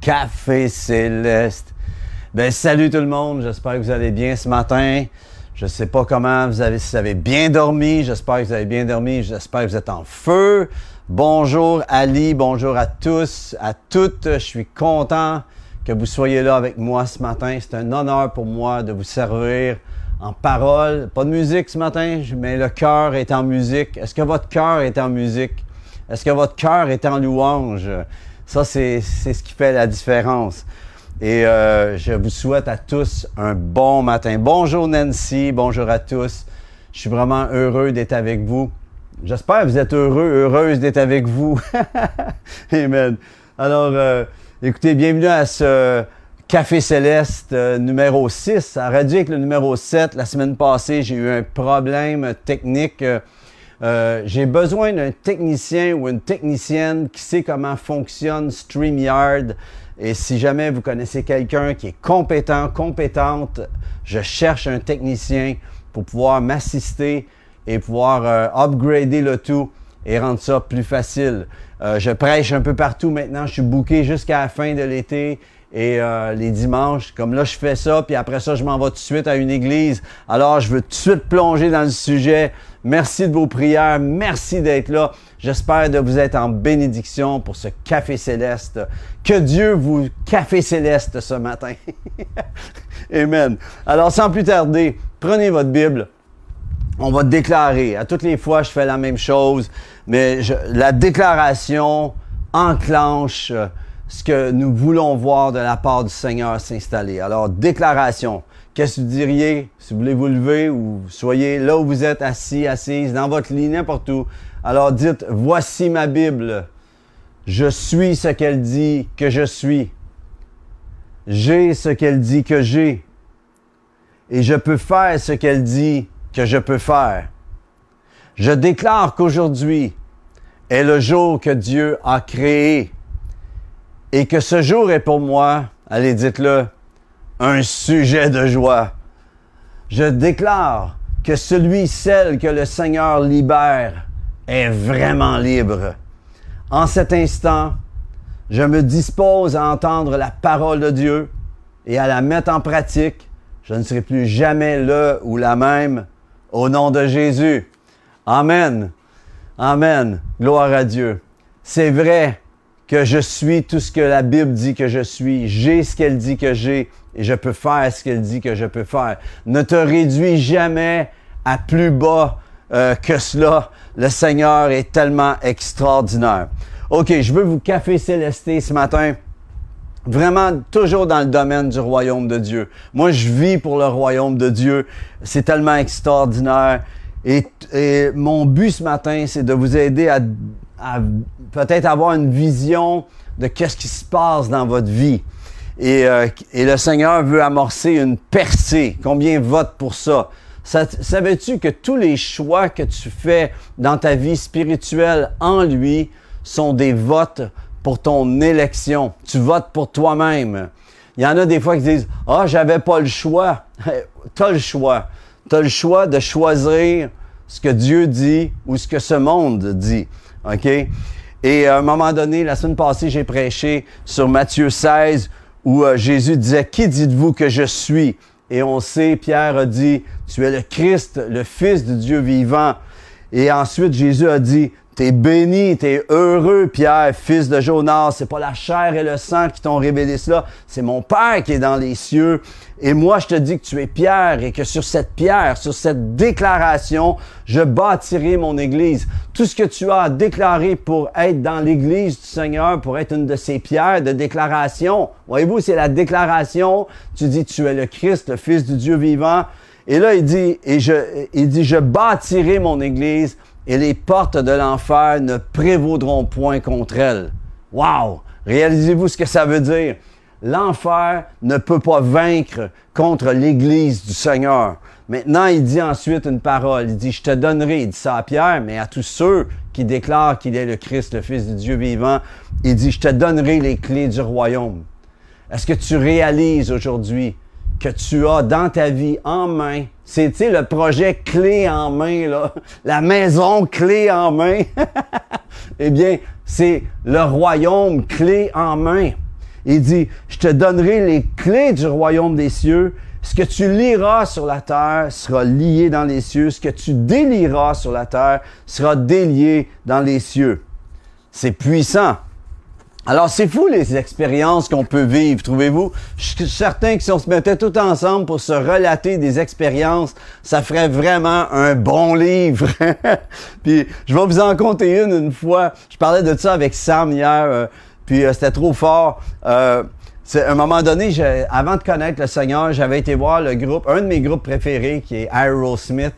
Café Céleste. Ben, salut tout le monde, j'espère que vous allez bien ce matin. Je sais pas comment vous avez, si vous avez bien dormi, j'espère que vous avez bien dormi, j'espère que vous êtes en feu. Bonjour Ali, bonjour à tous, à toutes. Je suis content que vous soyez là avec moi ce matin. C'est un honneur pour moi de vous servir en parole. Pas de musique ce matin, mais le cœur est en musique. Est-ce que votre cœur est en musique? Est-ce que votre cœur est en louange? Ça, c'est ce qui fait la différence. Et euh, je vous souhaite à tous un bon matin. Bonjour Nancy, bonjour à tous. Je suis vraiment heureux d'être avec vous. J'espère que vous êtes heureux, heureuse d'être avec vous. Amen. Alors, euh, écoutez, bienvenue à ce Café Céleste euh, numéro 6. Ça aurait dû être le numéro 7. La semaine passée, j'ai eu un problème technique. Euh, j'ai besoin d'un technicien ou une technicienne qui sait comment fonctionne StreamYard. Et si jamais vous connaissez quelqu'un qui est compétent, compétente, je cherche un technicien pour pouvoir m'assister et pouvoir euh, upgrader le tout et rendre ça plus facile. Euh, je prêche un peu partout maintenant. Je suis booké jusqu'à la fin de l'été et euh, les dimanches. Comme là, je fais ça, puis après ça, je m'en vais tout de suite à une église. Alors, je veux tout de suite plonger dans le sujet. Merci de vos prières. Merci d'être là. J'espère de vous être en bénédiction pour ce café céleste. Que Dieu vous café céleste ce matin. Amen. Alors, sans plus tarder, prenez votre Bible on va déclarer. À toutes les fois, je fais la même chose, mais la déclaration enclenche euh, ce que nous voulons voir de la part du Seigneur s'installer. Alors, déclaration. Qu'est-ce que vous diriez? Si vous voulez vous lever ou soyez là où vous êtes assis, assise, dans votre lit, n'importe où. Alors dites, voici ma Bible. Je suis ce qu'elle dit que je suis. J'ai ce qu'elle dit que j'ai. Et je peux faire ce qu'elle dit je peux faire. Je déclare qu'aujourd'hui est le jour que Dieu a créé et que ce jour est pour moi, allez dites-le, un sujet de joie. Je déclare que celui, celle que le Seigneur libère est vraiment libre. En cet instant, je me dispose à entendre la parole de Dieu et à la mettre en pratique. Je ne serai plus jamais le ou la même au nom de Jésus. Amen. Amen. Gloire à Dieu. C'est vrai que je suis tout ce que la Bible dit que je suis. J'ai ce qu'elle dit que j'ai et je peux faire ce qu'elle dit que je peux faire. Ne te réduis jamais à plus bas euh, que cela. Le Seigneur est tellement extraordinaire. OK, je veux vous café célester ce matin vraiment toujours dans le domaine du royaume de Dieu. Moi, je vis pour le royaume de Dieu. C'est tellement extraordinaire. Et, mon but ce matin, c'est de vous aider à, peut-être avoir une vision de qu'est-ce qui se passe dans votre vie. Et, euh, et, le Seigneur veut amorcer une percée. Combien vote pour ça? Savais-tu que tous les choix que tu fais dans ta vie spirituelle en lui sont des votes pour ton élection. Tu votes pour toi-même. Il y en a des fois qui disent Ah, j'avais pas le choix. tu as le choix. Tu as le choix de choisir ce que Dieu dit ou ce que ce monde dit. OK? Et à un moment donné, la semaine passée, j'ai prêché sur Matthieu 16 où euh, Jésus disait Qui dites-vous que je suis? Et on sait, Pierre a dit Tu es le Christ, le Fils de Dieu vivant. Et ensuite, Jésus a dit T'es béni, t'es heureux, Pierre, fils de Jonas. C'est pas la chair et le sang qui t'ont révélé cela. C'est mon Père qui est dans les cieux. Et moi, je te dis que tu es Pierre et que sur cette pierre, sur cette déclaration, je bâtirai mon église. Tout ce que tu as déclaré pour être dans l'église du Seigneur, pour être une de ces pierres de déclaration. Voyez-vous, c'est la déclaration. Tu dis, tu es le Christ, le Fils du Dieu vivant. Et là, il dit, et il dit, je bâtirai mon église et les portes de l'enfer ne prévaudront point contre elle. Wow! Réalisez-vous ce que ça veut dire? L'enfer ne peut pas vaincre contre l'Église du Seigneur. Maintenant, il dit ensuite une parole. Il dit, je te donnerai, il dit ça à Pierre, mais à tous ceux qui déclarent qu'il est le Christ, le Fils du Dieu vivant, il dit, je te donnerai les clés du royaume. Est-ce que tu réalises aujourd'hui que tu as dans ta vie en main, c'est le projet clé en main, là, la maison clé en main, eh bien, c'est le royaume clé en main. Il dit, je te donnerai les clés du royaume des cieux. Ce que tu liras sur la terre sera lié dans les cieux. Ce que tu délieras sur la terre sera délié dans les cieux. C'est puissant. Alors, c'est fou les expériences qu'on peut vivre, trouvez-vous? Je suis certain que si on se mettait tout ensemble pour se relater des expériences, ça ferait vraiment un bon livre. puis, je vais vous en compter une une fois. Je parlais de ça avec Sam hier, euh, puis euh, c'était trop fort. Euh, à un moment donné, avant de connaître le Seigneur, j'avais été voir le groupe, un de mes groupes préférés, qui est Aerosmith.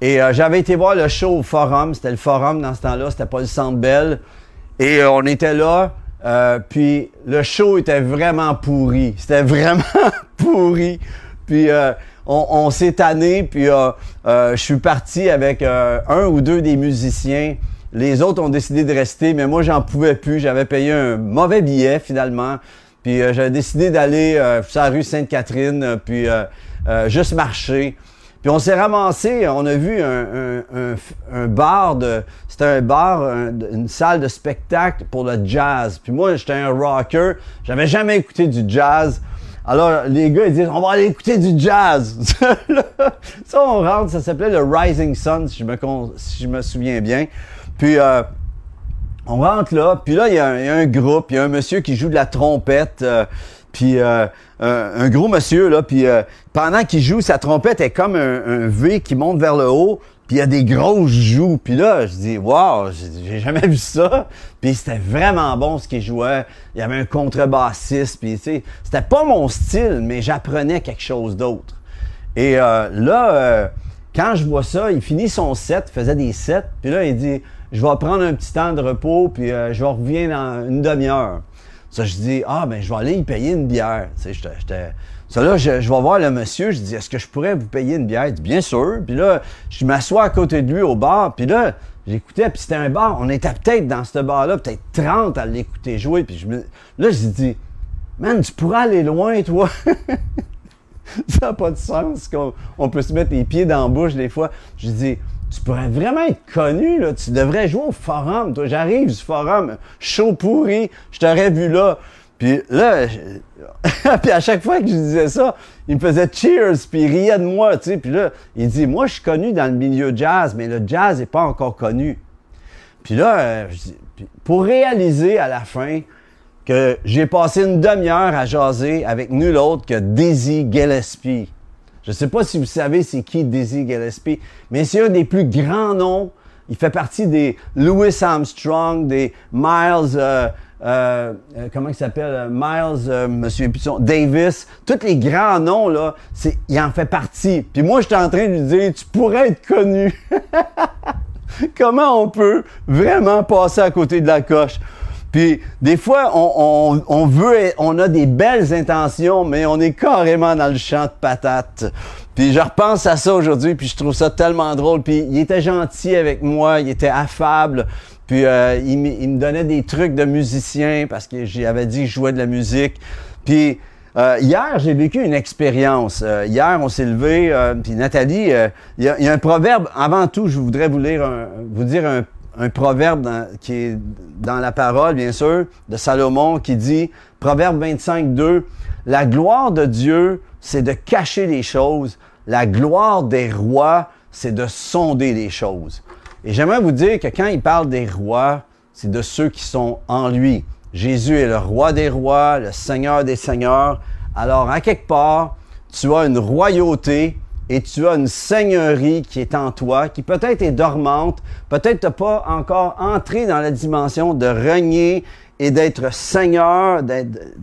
Et j'avais été voir le show au Forum. C'était le Forum dans ce temps-là, c'était pas le Centre Bell. Et on était là. Euh, puis le show était vraiment pourri. C'était vraiment pourri. Puis euh, on, s'est tanné, puis euh, je suis parti avec un ou deux des musiciens. Les autres ont décidé de rester, mais moi j'en pouvais plus. J'avais payé un mauvais billet finalement. Puis j'avais décidé d'aller sur la rue Sainte-Catherine, puis juste marcher. Puis on s'est ramassé, on a vu un, bar de. C'était un bar, une salle de spectacle pour le jazz. Puis moi, j'étais un rocker. J'avais jamais écouté du jazz. Alors, les gars, ils disent, on va aller écouter du jazz. ça, on rentre, ça s'appelait le Rising Sun, si je me, si souviens bien. Puis, euh, on rentre là, puis là, il y, a un, groupe, il y a un monsieur qui joue de la trompette. Euh, puis euh, un, gros monsieur, là, puis euh, pendant qu'il joue, sa trompette est comme un, V qui monte vers le haut, puis il y a des grosses joues. Puis là, je dis, wow, j'ai jamais vu ça. Puis c'était vraiment bon ce qu'il jouait. Il y avait un contrebassiste, puis tu c'était pas mon style, mais j'apprenais quelque chose d'autre. Et euh, là, quand je vois ça, il finit son set, faisait des sets, puis là, il dit, je vais prendre un petit temps de repos, puis je reviens dans une demi-heure. Ça, je dis, ah, ben, je vais aller y payer une bière. Tu sais. Ça, là, je, je, vais voir le monsieur, je dis, est-ce que je pourrais vous payer une bière? Il dit, bien sûr. Puis là, je m'assois à côté de lui au bar, puis là, j'écoutais, puis c'était un bar. On était peut-être dans ce bar-là, peut-être 30 à l'écouter jouer. Puis je me, là, je dis, man, tu pourrais aller loin, toi. ça n'a pas de sens qu'on on peut se mettre les pieds dans la bouche des fois. Je dis, tu pourrais vraiment être connu, là. Tu devrais jouer au forum. Toi, j'arrive du forum, chaud pourri, je t'aurais vu là. Puis là, puis à chaque fois que je disais ça, il me faisait cheers, puis il riait de moi, tu sais. Puis là, il dit, moi, je suis connu dans le milieu jazz, mais le jazz n'est pas encore connu. Puis là, euh, pour réaliser à la fin que j'ai passé une demi-heure à jaser avec nul autre que Daisy Gillespie. Je ne sais pas si vous savez c'est qui Dizzy Gillespie, mais c'est un des plus grands noms. Il fait partie des Louis Armstrong, des Miles, euh, euh, euh comment il s'appelle, Miles, euh, Monsieur Pisson, Davis, tous les grands noms là, c'est, il en fait partie. Puis moi, j'étais en train de lui dire, tu pourrais être connu. Comment on peut vraiment passer à côté de la coche? Puis des fois, on, veut, on a des belles intentions, mais on est carrément dans le champ de patates. Puis je repense à ça aujourd'hui, puis je trouve ça tellement drôle. Puis il était gentil avec moi, il était affable. Puis euh, il, me donnait des trucs de musicien parce que j'avais dit que je jouais de la musique. Puis euh, hier, j'ai vécu une expérience. Euh, hier, on s'est levé, puis Nathalie, il y, a un proverbe. Avant tout, je voudrais vous lire, vous dire un un proverbe qui est dans la parole, bien sûr, de Salomon, qui dit, Proverbe 25, 2, La gloire de Dieu, c'est de cacher les choses. La gloire des rois, c'est de sonder les choses. Et j'aimerais vous dire que quand il parle des rois, c'est de ceux qui sont en lui. Jésus est le roi des rois, le seigneur des seigneurs. Alors, à quelque part, tu as une royauté et tu as une seigneurie qui est en toi, qui peut-être est dormante, peut-être n'as pas encore entré dans la dimension de régner et d'être seigneur,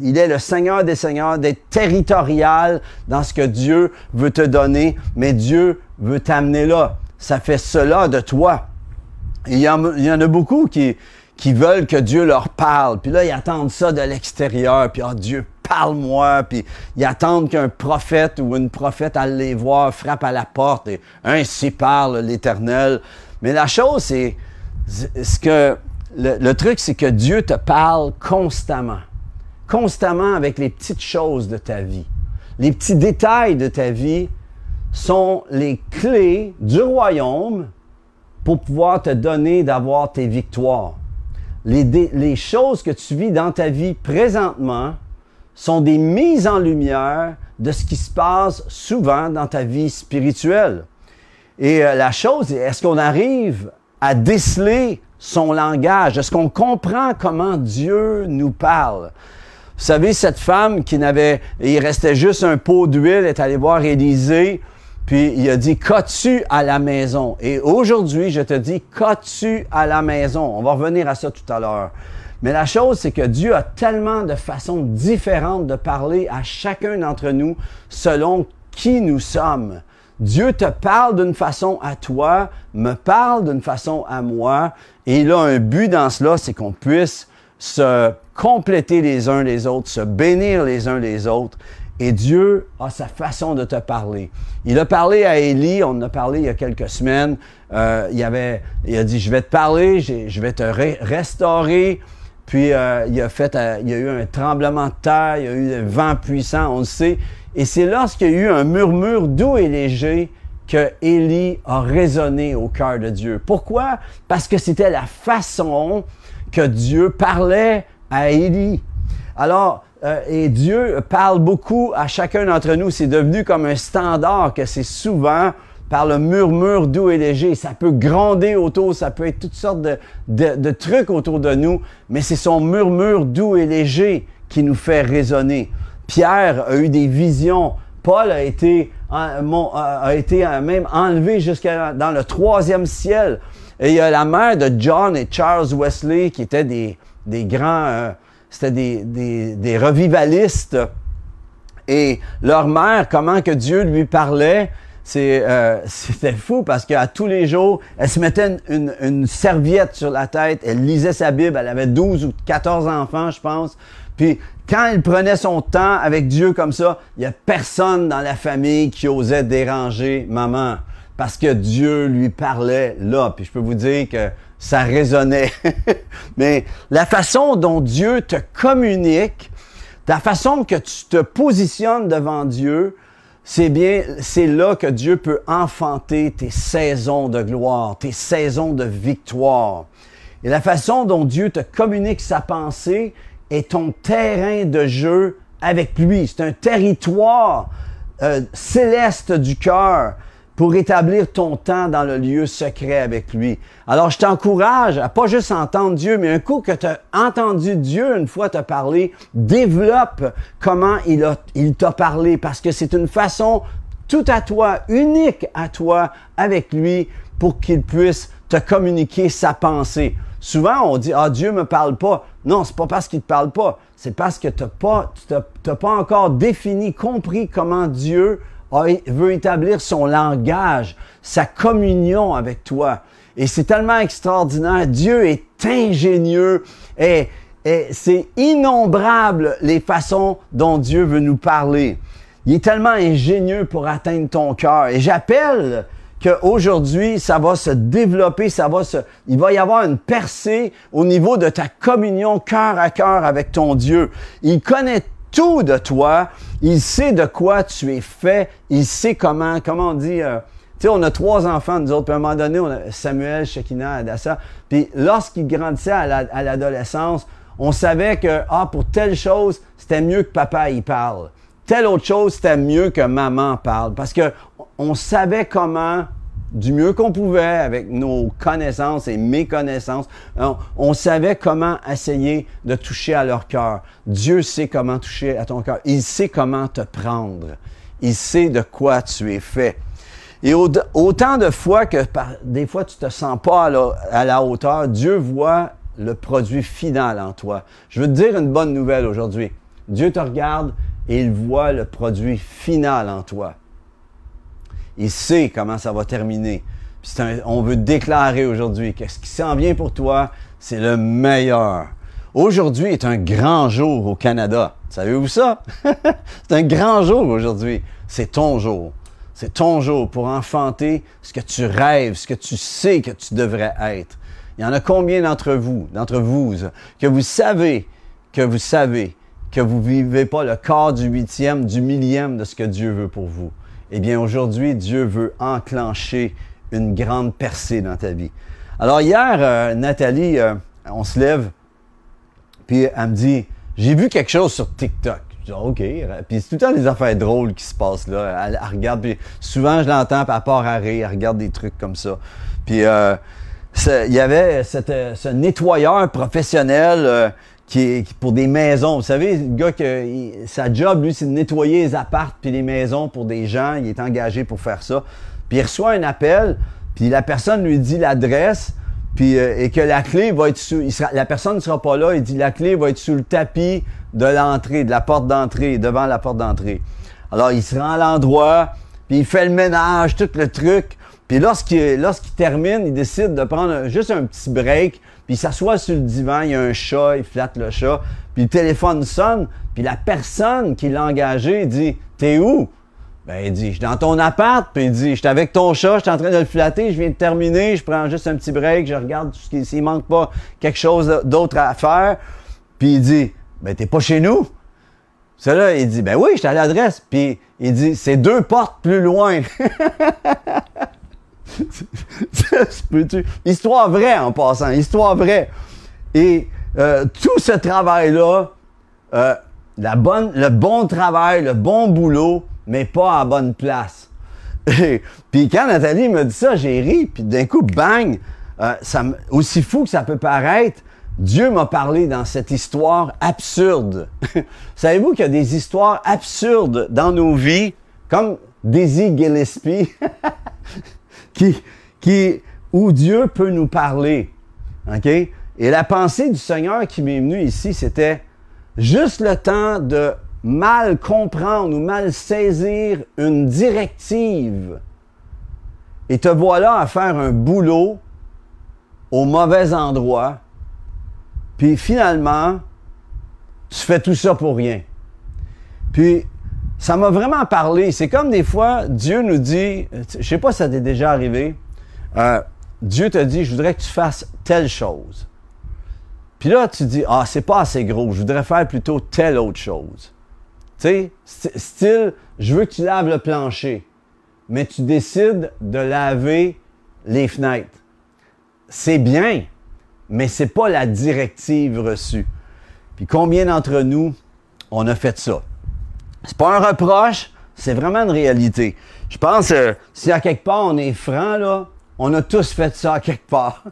il est le seigneur des seigneurs, d'être territorial dans ce que Dieu veut te donner, mais Dieu veut t'amener là. Ça fait cela de toi. il y en a beaucoup qui, qui veulent que Dieu leur parle. Puis là, ils attendent ça de l'extérieur. Puis, oh, Dieu, parle-moi. Puis ils attendent qu'un prophète ou une prophète aille les voir, frappe à la porte et ainsi parle l'Éternel. Mais la chose, c'est ce que le, truc, c'est que Dieu te parle constamment. constamment avec les petites choses de ta vie. Les petits détails de ta vie sont les clés du royaume pour pouvoir te donner d'avoir tes victoires. Les, choses que tu vis dans ta vie présentement sont des mises en lumière de ce qui se passe souvent dans ta vie spirituelle. Et euh, la chose, est-ce qu'on arrive à déceler son langage? Est-ce qu'on comprend comment Dieu nous parle? Vous savez, cette femme qui n'avait, il restait juste un pot d'huile, est allée voir Élisée, puis il a dit, qu'as-tu à la maison? Et aujourd'hui, je te dis, qu'as-tu à la maison? On va revenir à ça tout à l'heure. Mais la chose, c'est que Dieu a tellement de façons différentes de parler à chacun d'entre nous selon qui nous sommes. Dieu te parle d'une façon à toi, me parle d'une façon à moi, et il a un but dans cela, c'est qu'on puisse se compléter les uns les autres, se bénir les uns les autres. Et Dieu a sa façon de te parler. Il a parlé à Élie, on en a parlé il y a quelques semaines. Euh, il, avait, il a dit, je vais te parler, je vais te restaurer, puis euh, il a fait, euh, il y a eu un tremblement de terre, il y a eu un vent puissant, on le sait. Et c'est lorsqu'il y a eu un murmure doux et léger que Élie a résonné au cœur de Dieu. Pourquoi? Parce que c'était la façon que Dieu parlait à Élie. Alors, euh, et Dieu parle beaucoup à chacun d'entre nous. C'est devenu comme un standard que c'est souvent par le murmure doux et léger. Ça peut gronder autour, ça peut être toutes sortes de, trucs autour de nous, mais c'est son murmure doux et léger qui nous fait résonner. Pierre a eu des visions. Paul a été, a été même enlevé jusqu'à dans le troisième ciel. Et il y a la mère de John et Charles Wesley qui étaient des, des grands, euh, c'était des, des, revivalistes. Et leur mère, comment que Dieu lui parlait, c'est euh, c'était fou parce qu'à tous les jours, elle se mettait une, une, serviette sur la tête, elle lisait sa Bible, elle avait 12 ou 14 enfants, je pense. Puis quand elle prenait son temps avec Dieu comme ça, il n'y a personne dans la famille qui osait déranger maman parce que Dieu lui parlait là. Puis je peux vous dire que ça résonnait. Mais la façon dont Dieu te communique, la façon que tu te positionnes devant Dieu, c'est bien, c'est là que Dieu peut enfanter tes saisons de gloire, tes saisons de victoire. Et la façon dont Dieu te communique sa pensée est ton terrain de jeu avec lui. C'est un territoire euh, céleste du cœur pour établir ton temps dans le lieu secret avec lui. Alors, je t'encourage à pas juste entendre Dieu, mais un coup que tu as entendu Dieu une fois te parler, développe comment il, t'a parlé, parce que c'est une façon tout à toi, unique à toi, avec lui, pour qu'il puisse te communiquer sa pensée. Souvent, on dit, ah, Dieu me parle pas. Non, c'est pas parce qu'il te parle pas. C'est parce que t'as pas, t'as pas encore défini, compris comment Dieu veut établir son langage, sa communion avec toi. Et c'est tellement extraordinaire. Dieu est ingénieux et, c'est innombrable les façons dont Dieu veut nous parler. Il est tellement ingénieux pour atteindre ton cœur. Et j'appelle qu'aujourd'hui, ça va se développer, ça va se, il va y avoir une percée au niveau de ta communion cœur à cœur avec ton Dieu. Il connaît tout de toi. Il sait de quoi tu es fait. Il sait comment, comment on dit, euh, tu sais, on a trois enfants, nous autres. Puis à un moment donné, on a Samuel, Shekina, Adassa. Puis lorsqu'ils grandissaient à l'adolescence, on savait que, ah, pour telle chose, c'était mieux que papa y parle. Telle autre chose, c'était mieux que maman parle. Parce que on savait comment du mieux qu'on pouvait avec nos connaissances et mes connaissances. On, savait comment essayer de toucher à leur cœur. Dieu sait comment toucher à ton cœur. Il sait comment te prendre. Il sait de quoi tu es fait. Et autant de fois que des fois tu te sens pas à la, hauteur, Dieu voit le produit final en toi. Je veux te dire une bonne nouvelle aujourd'hui. Dieu te regarde et il voit le produit final en toi. Il sait comment ça va terminer. on veut déclarer aujourd'hui que ce qui s'en vient pour toi, c'est le meilleur. Aujourd'hui est un grand jour au Canada. Savez-vous ça? c'est un grand jour aujourd'hui. C'est ton jour. C'est ton jour pour enfanter ce que tu rêves, ce que tu sais que tu devrais être. Il y en a combien d'entre vous, d'entre vous, que vous savez, que vous savez que vous ne vivez pas le quart du huitième, du millième de ce que Dieu veut pour vous? Eh bien, aujourd'hui, Dieu veut enclencher une grande percée dans ta vie. Alors, hier, euh, Nathalie, euh, on se lève, puis elle me dit, j'ai vu quelque chose sur TikTok. Je dis, OK. Puis c'est tout le temps des affaires drôles qui se passent là. Elle, regarde, puis souvent je l'entends, puis elle part à elle regarde des trucs comme ça. Puis euh, il y avait ce nettoyeur professionnel pour des maisons. Vous savez, le gars que sa job, lui, c'est de nettoyer les appartes puis les maisons pour des gens. Il est engagé pour faire ça. Puis il reçoit un appel, puis la personne lui dit l'adresse, puis euh, et que la clé va être sous. la personne ne sera pas là. Il dit la clé va être sous le tapis de l'entrée, de la porte d'entrée, devant la porte d'entrée. Alors il se rend à l'endroit, puis il fait le ménage, tout le truc. Puis lorsqu'il lorsqu'il termine, il décide de prendre juste un petit break puis il s'assoit sur le divan, il y a un chat, il flatte le chat, puis le téléphone sonne, puis la personne qui l'a engagé dit T'es où? Ben, il dit, je suis dans ton appart, puis il dit, je avec ton chat, je suis en train de le flatter, je viens de terminer, je prends juste un petit break, je regarde tout ce s'il manque pas quelque chose d'autre à faire. Puis il dit, ben, t'es pas chez nous? C'est là, il dit, ben oui, je suis à l'adresse. Puis il dit, c'est deux portes plus loin. Histoire vraie en passant, histoire vraie. Et euh, tout ce travail-là, euh, la bonne, le bon travail, le bon boulot, mais pas à bonne place. puis quand Nathalie me dit ça, j'ai ri, puis d'un coup, bang, euh, aussi fou que ça peut paraître, Dieu m'a parlé dans cette histoire absurde. Savez-vous qu'il y a des histoires absurdes dans nos vies, comme Daisy Gillespie, qui, qui, où Dieu peut nous parler. OK? Et la pensée du Seigneur qui m'est venue ici, c'était juste le temps de mal comprendre ou mal saisir une directive. Et te voilà à faire un boulot au mauvais endroit. Puis finalement, tu fais tout ça pour rien. Puis ça m'a vraiment parlé. C'est comme des fois, Dieu nous dit, je sais pas si ça t'est déjà arrivé, euh, Dieu te dit, je voudrais que tu fasses telle chose. Puis là, tu dis, ah, c'est pas assez gros, je voudrais faire plutôt telle autre chose. Tu sais, style, je veux que tu laves le plancher, mais tu décides de laver les fenêtres. C'est bien, mais c'est pas la directive reçue. Puis combien d'entre nous, on a fait ça? C'est pas un reproche, c'est vraiment une réalité. Je pense, euh, si à quelque part on est franc, là, on a tous fait ça à quelque part.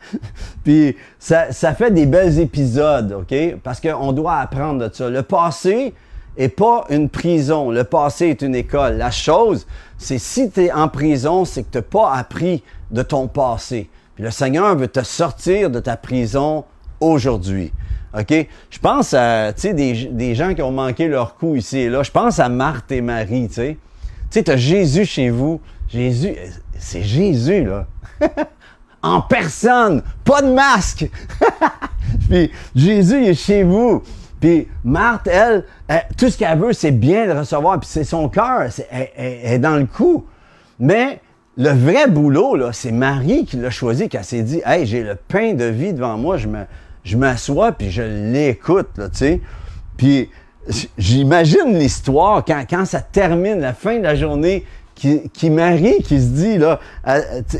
Puis ça, ça, fait des belles épisodes, OK? Parce qu'on doit apprendre de ça. Le passé est pas une prison. Le passé est une école. La chose, c'est si tu en prison, c'est que tu n'as pas appris de ton passé. Puis le Seigneur veut te sortir de ta prison aujourd'hui. OK? Je pense à, tu sais, des, des, gens qui ont manqué leur coup ici et là. Je pense à Marthe et Marie, tu sais. Tu sais, Jésus chez vous. Jésus, c'est Jésus, là. en personne, pas de masque. Puis Jésus est chez vous. Puis Marthe, elle, tout ce qu'elle veut, c'est bien de recevoir. Puis c'est son cœur, elle, est dans le coup. Mais le vrai boulot, là, c'est Marie qui l'a choisi, qui s'est dit, hey, j'ai le pain de vie devant moi, je me, je m'assois puis je l'écoute, tu sais. Puis j'imagine l'histoire quand, quand ça termine, la fin de la journée, qui, qui Marie qui se dit, là,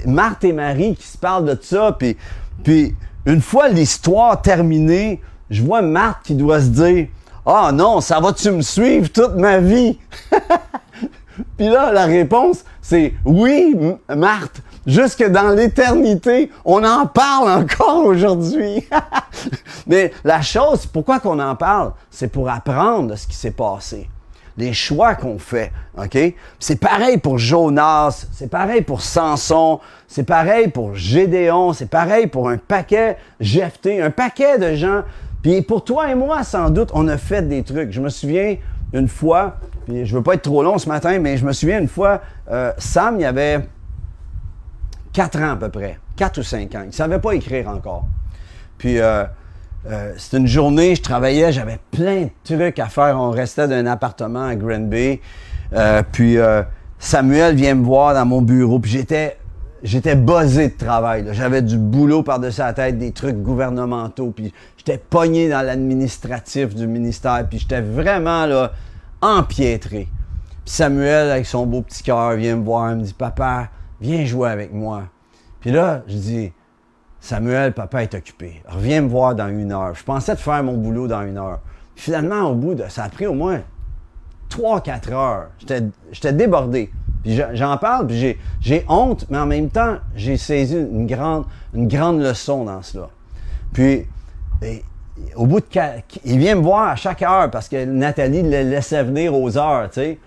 Marthe et Marie qui se parlent de ça, puis, puis une fois l'histoire terminée, je vois Marthe qui doit se dire, ah non, ça va-tu me suivre toute ma vie? puis là, la réponse, c'est oui, Marthe, jusque dans l'éternité. On en parle encore aujourd'hui. Mais la chose, pourquoi qu'on en parle? C'est pour apprendre de ce qui s'est passé. Les choix qu'on fait, OK? C'est pareil pour Jonas, c'est pareil pour Samson, c'est pareil pour Gédéon, c'est pareil pour un paquet Jephthé, un paquet de gens. Puis pour toi et moi, sans doute, on a fait des trucs. Je me souviens une fois, puis je veux pas être trop long ce matin, mais je me souviens une fois, euh, Sam, il y avait 4 ans à peu près, 4 ou 5 ans. Il ne savait pas écrire encore. Puis, euh, euh, c'était une journée, je travaillais, j'avais plein de trucs à faire. On restait dans un appartement à Granby. Euh, puis, Samuel vient me voir dans mon bureau. Puis, j'étais j'étais buzzé de travail. J'avais du boulot par-dessus la tête, des trucs gouvernementaux, puis j'étais pogné dans l'administratif du ministère, puis j'étais vraiment là, empiétré. Puis Samuel, avec son beau petit cœur, vient me voir, il me dit Papa, viens jouer avec moi. Puis là, je dis Samuel, papa est occupé. Reviens me voir dans une heure. Je pensais de faire mon boulot dans une heure. finalement, au bout de. Ça a pris au moins 3-4 heures. J'étais débordé. Puis j'en parle, puis j'ai honte, mais en même temps, j'ai saisi une grande, une grande leçon dans cela. Puis, au bout de il vient me voir à chaque heure parce que Nathalie le laissait venir aux heures, tu sais.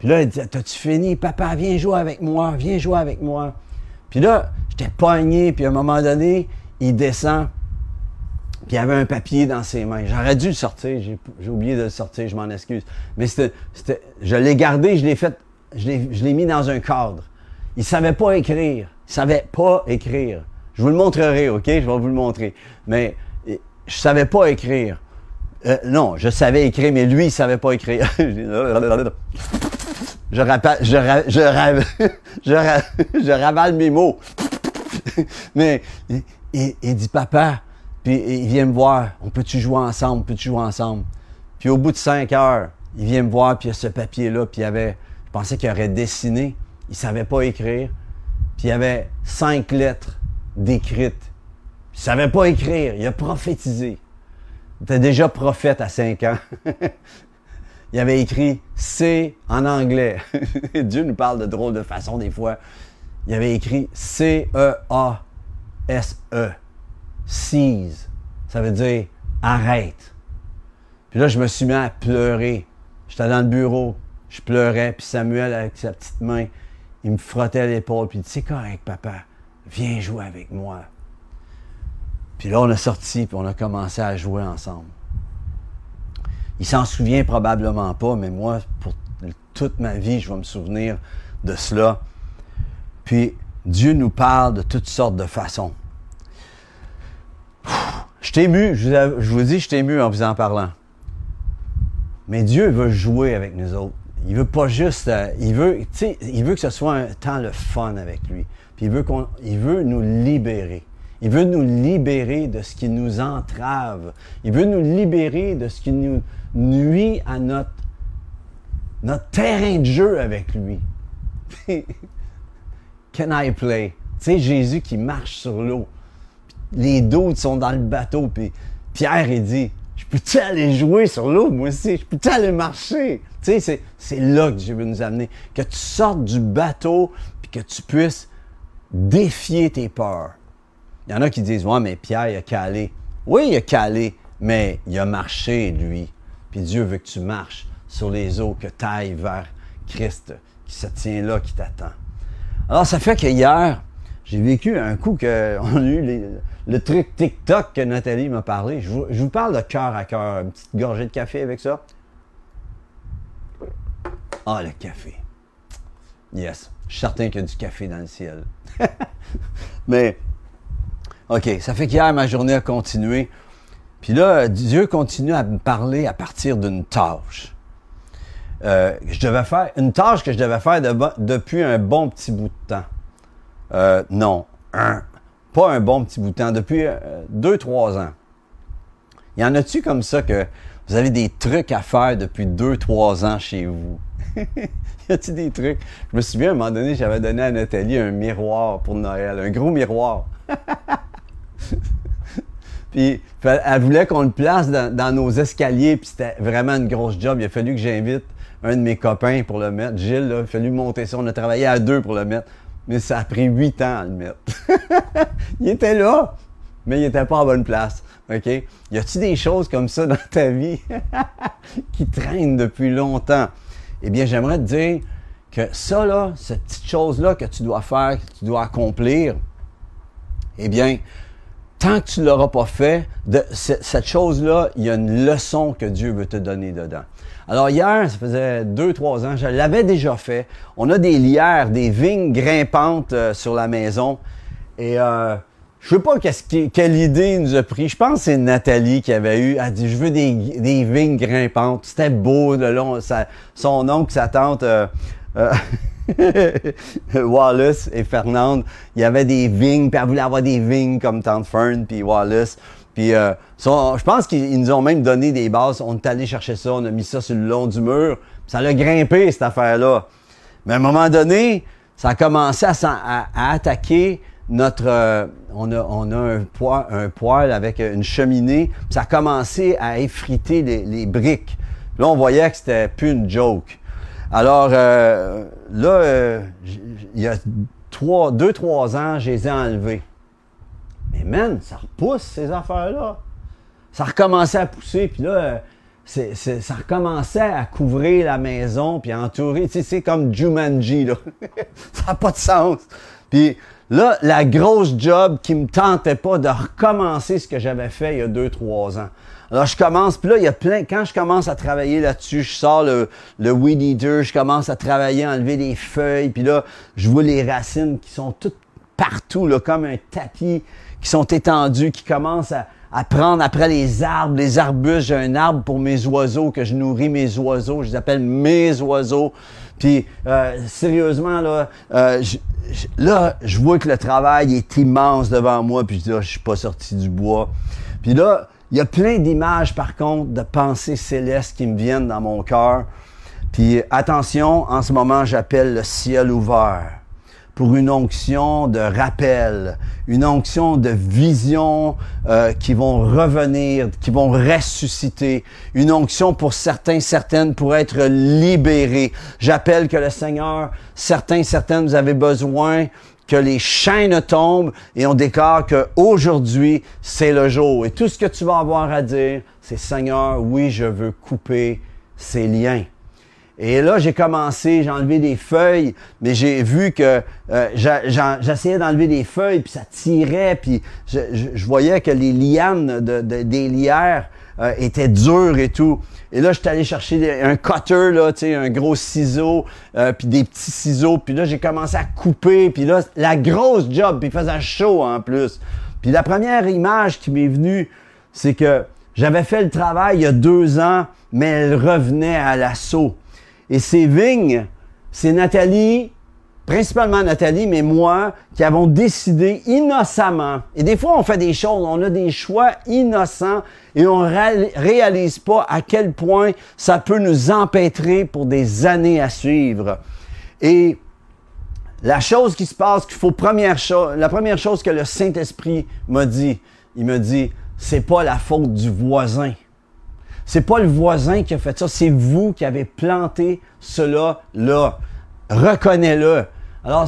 Puis là, il dit T'as-tu fini, papa Viens jouer avec moi, viens jouer avec moi. Puis là, j'étais pogné, puis à un moment donné, il descend, puis il avait un papier dans ses mains. J'aurais dû le sortir, j'ai oublié de le sortir, je m'en excuse. Mais c'était, je l'ai gardé, je l'ai fait je l'ai mis dans un cadre. Il savait pas écrire. Il savait pas écrire. Je vous le montrerai, OK? Je vais vous le montrer. Mais je savais pas écrire. Euh, non, je savais écrire, mais lui, il savait pas écrire. je, rappelle, je, je, je, je, ravale mes mots. mais il, dit, papa, puis il vient me voir, on peut-tu jouer ensemble, peut-tu jouer ensemble? Puis au bout de cinq heures, il vient me voir, puis il y a ce papier-là, puis il avait je pensais qu'il aurait dessiné. Il savait pas écrire. Puis il y avait cinq lettres décrites. Il savait pas écrire. Il a prophétisé. Était déjà prophète à cinq ans. il avait écrit C en anglais. Dieu nous parle de drôle de façon des fois. Il avait écrit C-E-A-S-E. -E. Cease. Ça veut dire arrête. Puis là, je me suis mis à pleurer. J'étais dans le bureau. Je pleurais, puis Samuel, avec sa petite main, il me frottait l'épaule, puis il dit C'est correct, papa, viens jouer avec moi. Puis là, on a sorti, puis on a commencé à jouer ensemble. Il s'en souvient probablement pas, mais moi, pour toute ma vie, je vais me souvenir de cela. Puis Dieu nous parle de toutes sortes de façons. Je t'ai ému, je vous dis, je t'ai ému en vous en parlant. Mais Dieu veut jouer avec nous autres. Il veut pas juste, euh, il veut, il veut que ce soit un temps le fun avec lui. Puis il veut qu'on, il veut nous libérer. Il veut nous libérer de ce qui nous entrave. Il veut nous libérer de ce qui nous nuit à notre, notre terrain de jeu avec lui. Can I play? Tu sais, Jésus qui marche sur l'eau. Les doutes sont dans le bateau. Puis Pierre, il dit, je peux-tu aller jouer sur l'eau, moi aussi? Je peux-tu aller marcher? Tu sais, c'est là que Dieu veut nous amener. Que tu sortes du bateau, puis que tu puisses défier tes peurs. Il y en a qui disent, ouais, mais Pierre, il a calé. Oui, il a calé, mais il a marché, lui. Puis Dieu veut que tu marches sur les eaux, que tu ailles vers Christ qui se tient là, qui t'attend. Alors, ça fait que hier, j'ai vécu un coup qu'on a eu le truc TikTok que Nathalie m'a parlé. Je vous, parle de cœur à cœur. Une petite gorgée de café avec ça. Ah, le café. Yes. Je suis certain qu'il y a du café dans le ciel. Mais, OK, ça fait qu'hier, ma journée a continué. Puis là, Dieu continue à me parler à partir d'une tâche. Euh, je devais faire une tâche que je devais faire depuis un bon petit bout de temps. Euh, non, un, pas un bon petit bout de temps, depuis euh, deux, trois ans. Y en a-tu comme ça que vous avez des trucs à faire depuis deux, trois ans chez vous? y a-tu des trucs? Je me souviens, à un moment donné, j'avais donné à Nathalie un miroir pour Noël, un gros miroir. puis elle voulait qu'on le place dans, nos escaliers, puis c'était vraiment une grosse job. Il a fallu que j'invite un de mes copains pour le mettre. Gilles, il a fallu monter ça. On a travaillé à deux pour le mettre mais ça a pris huit ans à le mettre. il était là, mais il n'était pas en bonne place. OK? Y a-t-il des choses comme ça dans ta vie qui traînent depuis longtemps? Eh bien, j'aimerais te dire que ça, là, cette petite chose-là que tu dois faire, que tu dois accomplir, eh bien, tant que tu ne l'auras pas fait, de, cette chose-là, il y a une leçon que Dieu veut te donner dedans. Alors hier, ça faisait deux, trois ans, je l'avais déjà fait. On a des lierres, des vignes grimpantes euh, sur la maison. Et euh, je sais pas qu'est-ce quelle idée nous a pris. Je pense que c'est Nathalie qui avait eu. Elle a dit Je veux des, des vignes grimpantes. C'était beau, de long, son oncle, sa tante. Euh, euh Wallace et Fernande, il y avait des vignes, puis elle voulait avoir des vignes comme Tante Fern, puis Wallace. Puis euh, je pense qu'ils nous ont même donné des bases. On est allé chercher ça, on a mis ça sur le long du mur. Ça l'a grimpé, cette affaire-là. Mais à un moment donné, ça a commencé à, attaquer notre... Euh, on, a, un, poêle, avec une cheminée. ça a commencé à effriter les, briques. Là, on voyait que c'était plus une joke. Alors, euh, là, euh, il y a trois, deux, trois ans, je les ai enlevés. Mais man, ça repousse ces affaires-là. Ça recommençait à pousser, puis là, ça recommençait à couvrir la maison, puis à entourer. Tu sais, c'est comme Jumanji, là. ça n'a pas de sens. Puis là, la grosse job qui me tentait pas de recommencer ce que j'avais fait il y a deux, trois ans. Alors, je commence, puis là, il y a plein, quand je commence à travailler là-dessus, je sors le, le weed eater, je commence à travailler, à enlever les feuilles, puis là, je vois les racines qui sont toutes partout, là, comme un tapis, qui sont étendus, qui commencent à, à prendre après les arbres, les arbustes. J'ai un arbre pour mes oiseaux, que je nourris mes oiseaux. Je les appelle mes oiseaux. Puis, euh, sérieusement, là, euh, je, là, je vois que le travail est immense devant moi. Puis, je dis, ah, je suis pas sorti du bois. Puis là, il y a plein d'images, par contre, de pensées célestes qui me viennent dans mon cœur. Puis, attention, en ce moment, j'appelle le ciel ouvert pour une onction de rappel, une onction de vision euh, qui vont revenir, qui vont ressusciter, une onction pour certains, certaines pour être libérés. J'appelle que le Seigneur, certains, certaines, vous avez besoin que les chaînes tombent et on déclare que aujourd'hui c'est le jour. Et tout ce que tu vas avoir à dire, c'est Seigneur, oui, je veux couper ces liens. Et là, j'ai commencé, j'ai enlevé des feuilles, mais j'ai vu que euh, j'essayais d'enlever des feuilles, puis ça tirait, puis je, voyais que les lianes de, des lierres euh, étaient dures et tout. Et là, j'étais allé chercher un cutter, là, un gros ciseau, euh, puis des petits ciseaux. Puis là, j'ai commencé à couper. Puis là, la grosse job, puis il faisait chaud en plus. Puis la première image qui m'est venue, c'est que j'avais fait le travail il y a deux ans, mais elle revenait à l'assaut. Et ces vignes, c'est Nathalie, principalement Nathalie, mais moi, qui avons décidé innocemment. Et des fois, on fait des choses, on a des choix innocents et on réalise pas à quel point ça peut nous empêtrer pour des années à suivre. Et la chose qui se passe, qu'il faut première chose, la première chose que le Saint-Esprit m'a dit, il me dit, c'est pas la faute du voisin. C'est pas le voisin qui a fait ça, c'est vous qui avez planté cela là. Reconnais-le. Alors,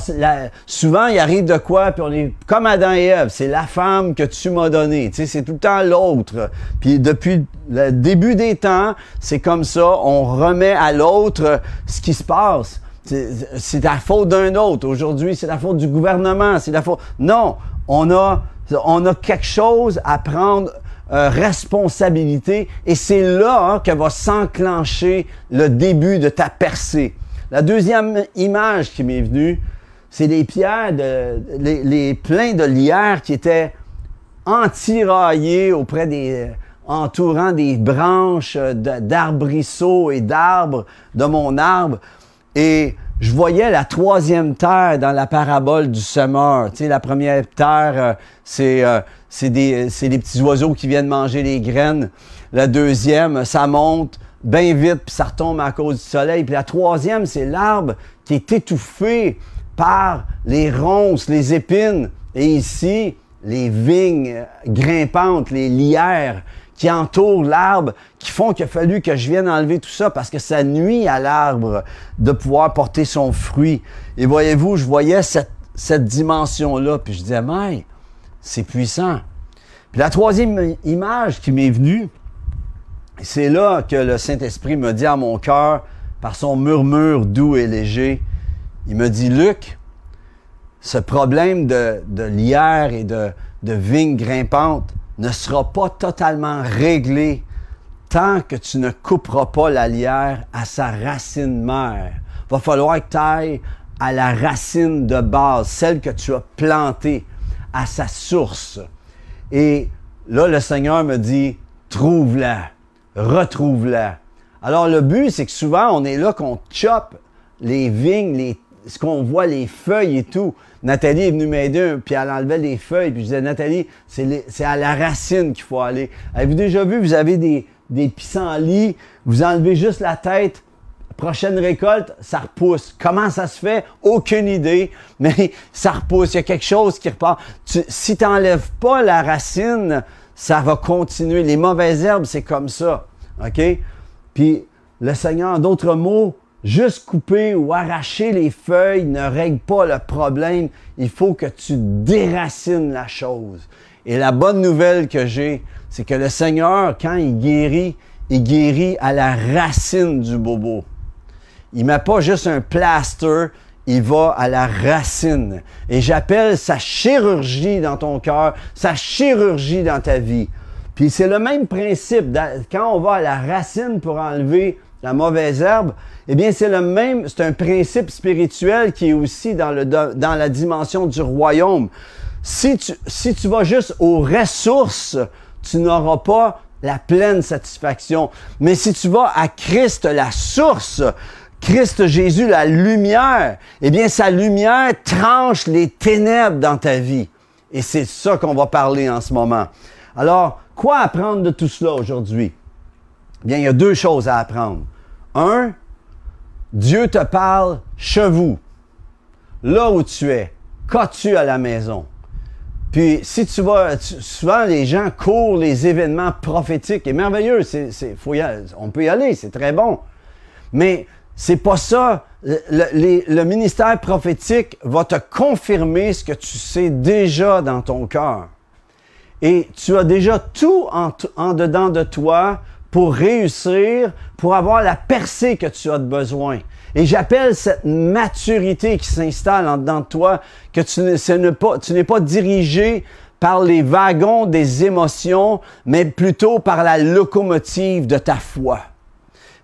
souvent, il arrive de quoi, puis on est comme Adam et Ève, c'est la femme que tu m'as donnée. Tu sais, c'est tout le temps l'autre. Puis depuis le début des temps, c'est comme ça, on remet à l'autre ce qui se passe. C'est la faute d'un autre. Aujourd'hui, c'est la faute du gouvernement. C'est la faute. Non, on a, on a quelque chose à prendre euh, responsabilité et c'est là hein, que va s'enclencher le début de ta percée. La deuxième image qui m'est venue, c'est les pierres, les, les pleins de lierre qui étaient entiraillés auprès des, entourant des branches d'arbrisseaux et d'arbres de mon arbre. Et je voyais la troisième terre dans la parabole du semeur. Tu sais, la première terre, euh, c'est euh, c'est des petits oiseaux qui viennent manger les graines. La deuxième, ça monte bien vite, puis ça retombe à cause du soleil. Puis la troisième, c'est l'arbre qui est étouffé par les ronces, les épines. Et ici, les vignes grimpantes, les lierres qui entourent l'arbre, qui font qu'il a fallu que je vienne enlever tout ça parce que ça nuit à l'arbre de pouvoir porter son fruit. Et voyez-vous, je voyais cette, cette dimension-là, puis je disais, mais c'est puissant. Puis la troisième image qui m'est venue, c'est là que le Saint-Esprit me dit à mon cœur, par son murmure doux et léger, il me dit, Luc, ce problème de, lierre et de, vignes grimpantes ne sera pas totalement réglé tant que tu ne couperas pas la lierre à sa racine mère. Va falloir que tu ailles à la racine de base, celle que tu as plantée à sa source. Et là, le Seigneur me dit, trouve-la, retrouve-la. Alors le but, c'est que souvent, on est là qu'on chope les vignes, les, ce qu'on voit, les feuilles et tout. Nathalie est venue m'aider, puis elle enlevait les feuilles, puis je disais, Nathalie, c'est à la racine qu'il faut aller. Avez-vous déjà vu, vous avez des, des pissenlits, vous enlevez juste la tête, prochaine récolte, ça repousse. Comment ça se fait? Aucune idée, mais ça repousse. Il y a quelque chose qui repart. si tu n'enlèves pas la racine, ça va continuer. Les mauvaises herbes, c'est comme ça. OK? Puis le Seigneur, en d'autres mots, juste couper ou arracher les feuilles ne règle pas le problème. Il faut que tu déracines la chose. Et la bonne nouvelle que j'ai, c'est que le Seigneur, quand il guérit, il guérit à la racine du bobo. Il met pas juste un plaster, il va à la racine. Et j'appelle sa chirurgie dans ton cœur, sa chirurgie dans ta vie. Puis c'est le même principe. Quand on va à la racine pour enlever la mauvaise herbe, eh bien c'est le même, c'est un principe spirituel qui est aussi dans, la dimension du royaume. Si tu vas juste aux ressources, tu n'auras pas la pleine satisfaction. Mais si tu vas à Christ, la source, Christ Jésus, la lumière, eh bien, sa lumière tranche les ténèbres dans ta vie. Et c'est ça qu'on va parler en ce moment. Alors, quoi apprendre de tout cela aujourd'hui? Bien, il y a deux choses à apprendre. Un, Dieu te parle chez vous, là où tu es. Qu'as-tu à la maison? Puis, si tu vas, souvent les gens courent les événements prophétiques et merveilleux. C'est, on peut y aller, c'est très bon. Mais c'est pas ça. Le, ministère prophétique va te confirmer ce que tu sais déjà dans ton cœur. Et tu as déjà tout en, dedans de toi pour réussir, pour avoir la percée que tu as besoin. Et j'appelle cette maturité qui s'installe en dedans de toi, que tu n'es pas dirigé par les wagons des émotions, mais plutôt par la locomotive de ta foi.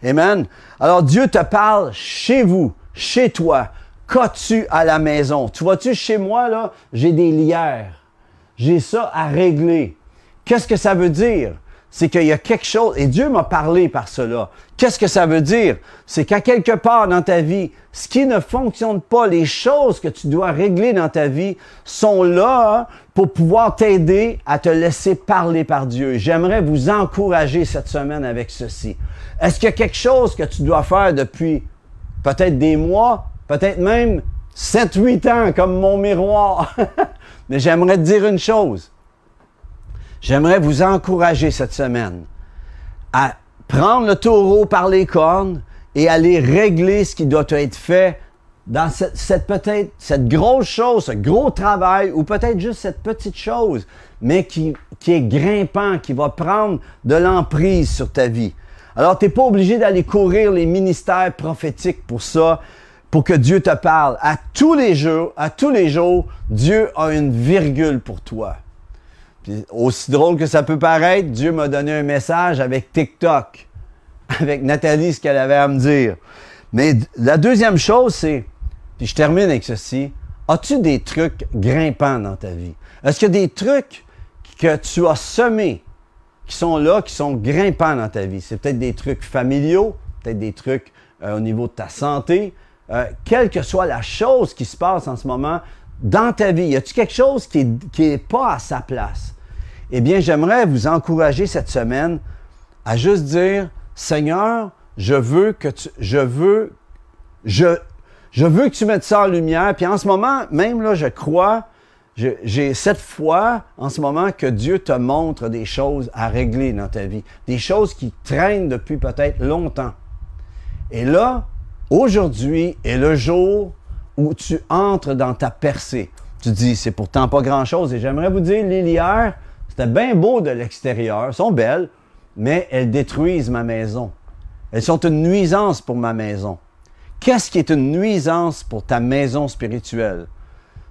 Amen. Alors Dieu te parle chez vous, chez toi. Qu'as-tu à la maison? Tu vois-tu, chez moi, là, j'ai des lières. J'ai ça à régler. Qu'est-ce que ça veut dire? C'est qu'il y a quelque chose, et Dieu m'a parlé par cela. Qu'est-ce que ça veut dire? C'est qu'à quelque part dans ta vie, ce qui ne fonctionne pas, les choses que tu dois régler dans ta vie sont là pour pouvoir t'aider à te laisser parler par Dieu. J'aimerais vous encourager cette semaine avec ceci. Est-ce qu'il y a quelque chose que tu dois faire depuis peut-être des mois, peut-être même 7-8 ans comme mon miroir? Mais j'aimerais te dire une chose. J'aimerais vous encourager cette semaine à prendre le taureau par les cornes et aller régler ce qui doit être fait dans cette, peut-être cette grosse chose, ce gros travail, ou peut-être juste cette petite chose, mais qui, est grimpant, qui va prendre de l'emprise sur ta vie. Alors, tu n'es pas obligé d'aller courir les ministères prophétiques pour ça, pour que Dieu te parle. À tous les jours, à tous les jours, Dieu a une virgule pour toi. aussi drôle que ça peut paraître, Dieu m'a donné un message avec TikTok, avec Nathalie, ce qu'elle avait à me dire. Mais la deuxième chose, c'est, puis je termine avec ceci, as-tu des trucs grimpants dans ta vie? Est-ce qu'il y a des trucs que tu as semés qui sont là, qui sont grimpants dans ta vie? C'est peut-être des trucs familiaux, peut-être des trucs euh, au niveau de ta santé. Euh, quelle que soit la chose qui se passe en ce moment dans ta vie, y a-t-il quelque chose qui n'est est pas à sa place? Eh bien, j'aimerais vous encourager cette semaine à juste dire, Seigneur, je veux que tu, je veux, je, je veux que tu mettes ça en lumière. Puis en ce moment, même là, je crois j'ai cette foi en ce moment que Dieu te montre des choses à régler dans ta vie, des choses qui traînent depuis peut-être longtemps. Et là, aujourd'hui est le jour où tu entres dans ta percée. Tu dis, c'est pourtant pas grand-chose. Et j'aimerais vous dire, les lierres, c'était bien beau de l'extérieur, sont belles, mais elles détruisent ma maison. Elles sont une nuisance pour ma maison. Qu'est-ce qui est une nuisance pour ta maison spirituelle?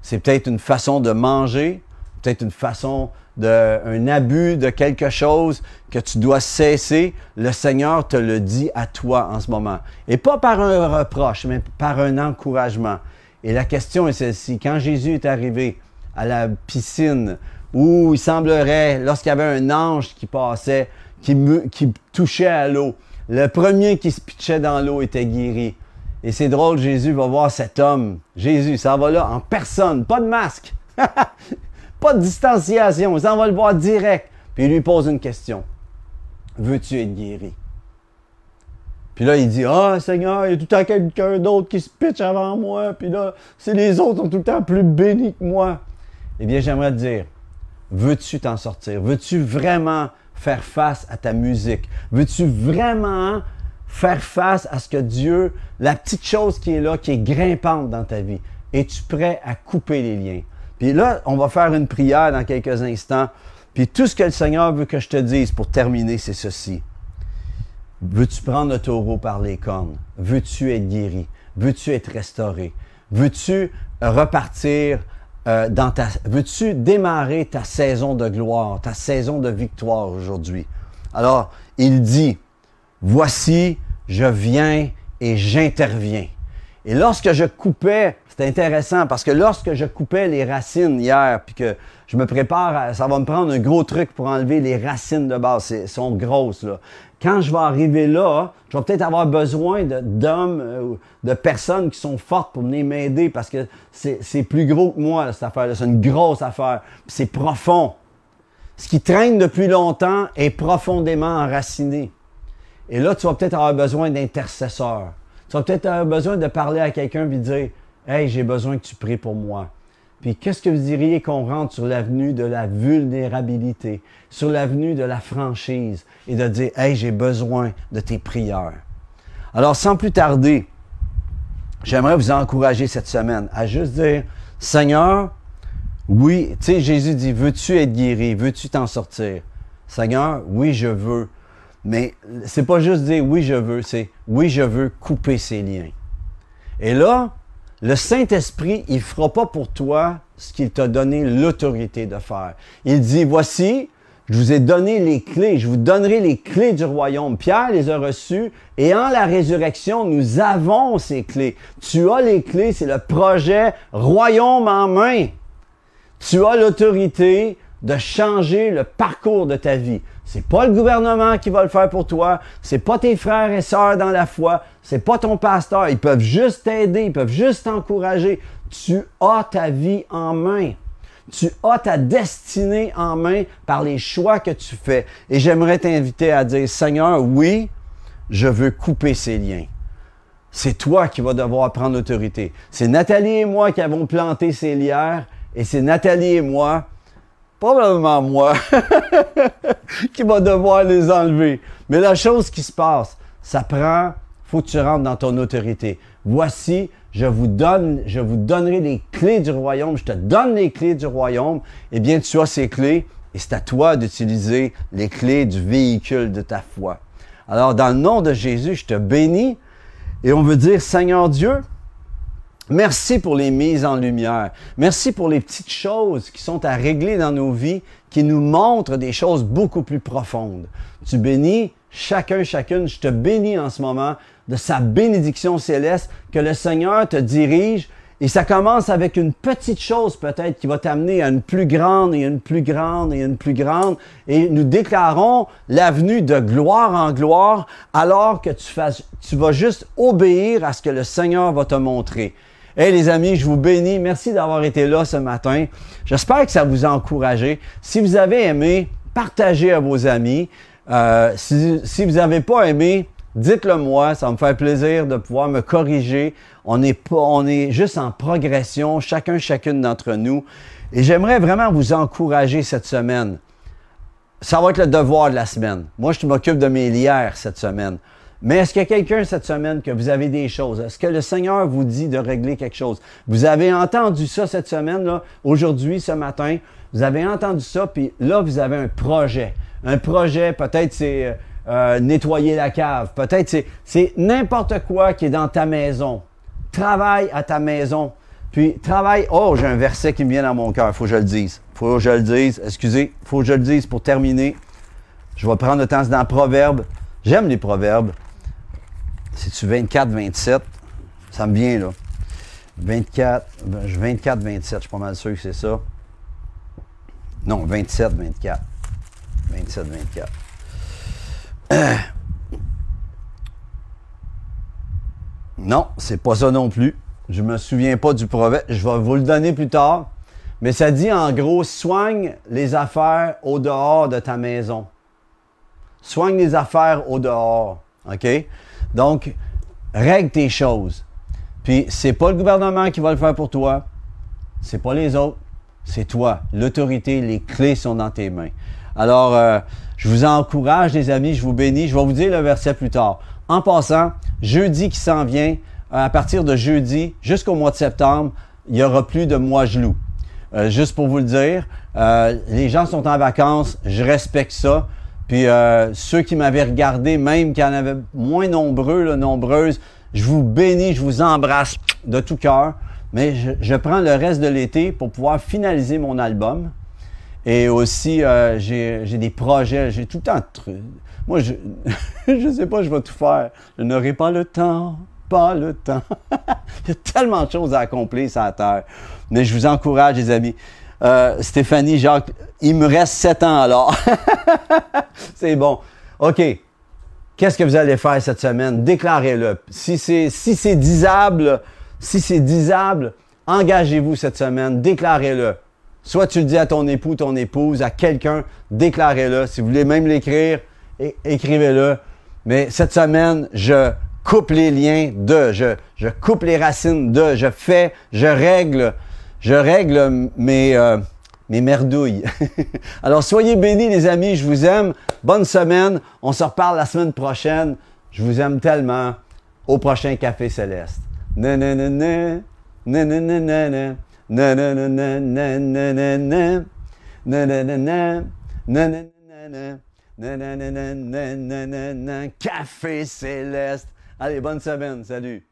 C'est peut-être une façon de manger, peut-être une façon de, un abus de quelque chose que tu dois cesser. Le Seigneur te le dit à toi en ce moment. Et pas par un reproche, mais par un encouragement. Et la question est celle-ci. Quand Jésus est arrivé à la piscine, où il semblerait, lorsqu'il y avait un ange qui passait, qui touchait à l'eau, le premier qui se pitchait dans l'eau était guéri. Et c'est drôle, Jésus va voir cet homme. Jésus, ça va là en personne, pas de masque, pas de distanciation. Il s'en va le voir direct. Puis il lui pose une question. Veux-tu être guéri? Puis là, il dit, ah, Seigneur, il y a tout le temps quelqu'un d'autre qui se pitch avant moi. Puis là, c'est les autres sont tout le temps plus bénis que moi. Eh bien, j'aimerais te dire, veux-tu t'en sortir? Veux-tu vraiment faire face à ta musique? Veux-tu vraiment faire face à ce que Dieu, la petite chose qui est là, qui est grimpante dans ta vie? Es-tu prêt à couper les liens? Puis là, on va faire une prière dans quelques instants. Puis tout ce que le Seigneur veut que je te dise pour terminer, c'est ceci. Veux-tu prendre le taureau par les cornes? Veux-tu être guéri? Veux-tu être restauré? Veux-tu repartir euh, dans ta... Veux-tu démarrer ta saison de gloire, ta saison de victoire aujourd'hui? Alors, il dit, voici, je viens et j'interviens. Et lorsque je coupais, c'est intéressant parce que lorsque je coupais les racines hier, puis que je me prépare, ça va me prendre un gros truc pour enlever les racines de base, elles sont grosses là quand je vais arriver là, je vais peut-être avoir besoin d'hommes, euh, de, personnes qui sont fortes pour venir m'aider parce que c'est plus gros que moi, cette affaire-là. C'est une grosse affaire. C'est profond. Ce qui traîne depuis longtemps est profondément enraciné. Et là, tu vas peut-être avoir besoin d'intercesseurs. Tu vas peut-être avoir besoin de parler à quelqu'un et dire Hey, j'ai besoin que tu pries pour moi. Puis qu'est-ce que vous diriez qu'on rentre sur l'avenue de la vulnérabilité, sur l'avenue de la franchise et de dire, hey, j'ai besoin de tes prières. Alors, sans plus tarder, j'aimerais vous encourager cette semaine à juste dire, Seigneur, oui, tu sais, Jésus dit, veux-tu être guéri? Veux-tu t'en sortir? Seigneur, oui, je veux. Mais c'est pas juste dire oui, je veux, c'est oui, je veux couper ces liens. Et là, le Saint-Esprit, il fera pas pour toi ce qu'il t'a donné l'autorité de faire. Il dit, voici, je vous ai donné les clés, je vous donnerai les clés du royaume. Pierre les a reçues et en la résurrection, nous avons ces clés. Tu as les clés, c'est le projet royaume en main. Tu as l'autorité de changer le parcours de ta vie. C'est pas le gouvernement qui va le faire pour toi, c'est pas tes frères et sœurs dans la foi, c'est pas ton pasteur, ils peuvent juste t'aider, ils peuvent juste t'encourager. Tu as ta vie en main. Tu as ta destinée en main par les choix que tu fais. Et j'aimerais t'inviter à dire, Seigneur, oui, je veux couper ces liens. C'est toi qui vas devoir prendre l'autorité. C'est Nathalie et moi qui avons planté ces lières et c'est Nathalie et moi probablement moi, qui va devoir les enlever. Mais la chose qui se passe, ça prend, faut que tu rentres dans ton autorité. Voici, je vous donne, je vous donnerai les clés du royaume, je te donne les clés du royaume. Eh bien, tu as ces clés et c'est à toi d'utiliser les clés du véhicule de ta foi. Alors, dans le nom de Jésus, je te bénis et on veut dire, Seigneur Dieu, Merci pour les mises en lumière. Merci pour les petites choses qui sont à régler dans nos vies, qui nous montrent des choses beaucoup plus profondes. Tu bénis chacun, chacune. Je te bénis en ce moment de sa bénédiction céleste, que le Seigneur te dirige. Et ça commence avec une petite chose peut-être qui va t'amener à une plus grande et une plus grande et une plus grande. Et nous déclarons l'avenue de gloire en gloire alors que tu, fasses, tu vas juste obéir à ce que le Seigneur va te montrer. Hey les amis, je vous bénis. Merci d'avoir été là ce matin. J'espère que ça vous a encouragé. Si vous avez aimé, partagez à vos amis. Euh, si, vous n'avez pas aimé, dites-le moi. Ça me fait plaisir de pouvoir me corriger. On est, on est juste en progression, chacun, chacune d'entre nous. Et j'aimerais vraiment vous encourager cette semaine. Ça va être le devoir de la semaine. Moi, je m'occupe de mes lières cette semaine. Mais est-ce qu'il y a quelqu'un cette semaine que vous avez des choses? Est-ce que le Seigneur vous dit de régler quelque chose? Vous avez entendu ça cette semaine, là, aujourd'hui, ce matin. Vous avez entendu ça, puis là, vous avez un projet. Un projet, peut-être c'est euh, euh, nettoyer la cave. Peut-être c'est, c'est n'importe quoi qui est dans ta maison. Travaille à ta maison. Puis travaille. Oh, j'ai un verset qui me vient dans mon cœur. Faut que je le dise. Faut que je le dise. Excusez. Faut que je le dise pour terminer. Je vais prendre le temps. Dans Proverbe. J'aime les proverbes. C'est-tu 24, 27? Ça me vient, là. 24, 24, 27, je suis pas mal sûr que c'est ça. Non, 27, 24. 27, 24. Non, c'est pas ça non plus. Je me souviens pas du proverbe. Je vais vous le donner plus tard. Mais ça dit en gros, soigne les affaires au dehors de ta maison. Soigne les affaires au dehors. OK? Donc, règle tes choses. Puis, c'est pas le gouvernement qui va le faire pour toi. C'est pas les autres. C'est toi. L'autorité, les clés sont dans tes mains. Alors, euh, je vous encourage, les amis, je vous bénis. Je vais vous dire le verset plus tard. En passant, jeudi qui s'en vient, à partir de jeudi jusqu'au mois de septembre, il n'y aura plus de mois gelou. Euh, juste pour vous le dire, euh, les gens sont en vacances, je respecte ça. Puis ceux qui m'avaient regardé, même qui en avaient moins nombreux, là, nombreuses, je vous bénis, je vous embrasse de tout cœur. Mais je, je, prends le reste de l'été pour pouvoir finaliser mon album. Et aussi, j'ai des projets, j'ai tout le temps moi, je ne sais pas, je vais tout faire. Je n'aurai pas le temps, pas le temps. Il y a tellement de choses à accomplir sur la Terre. Mais je vous encourage, les amis. Euh, Stéphanie, Jacques, il me reste sept ans alors. c'est bon. OK. Qu'est-ce que vous allez faire cette semaine? Déclarez-le. Si c'est si c'est disable, si c'est disable, engagez-vous cette semaine, déclarez-le. Soit tu le dis à ton époux, ton épouse, à quelqu'un, déclarez-le. Si vous voulez même l'écrire, écrivez-le. Mais cette semaine, je coupe les liens de, je, je coupe les racines de, je fais, je règle, je règle mes, euh, mes merdouilles. Alors soyez bénis les amis, je vous aime. Bonne semaine. On se reparle la semaine prochaine. Je vous aime tellement. Au prochain Café Céleste. Café Céleste. Allez, bonne semaine. Salut.